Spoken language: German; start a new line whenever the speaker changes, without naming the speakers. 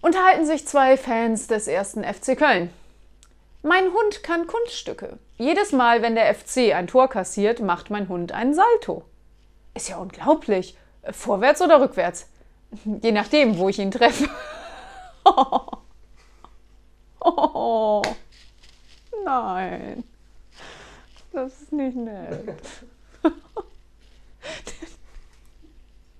unterhalten sich zwei Fans des ersten FC Köln. Mein Hund kann Kunststücke. Jedes Mal, wenn der FC ein Tor kassiert, macht mein Hund einen Salto. Ist ja unglaublich. Vorwärts oder rückwärts? Je nachdem, wo ich ihn treffe. Oh, nein. Das ist nicht nett.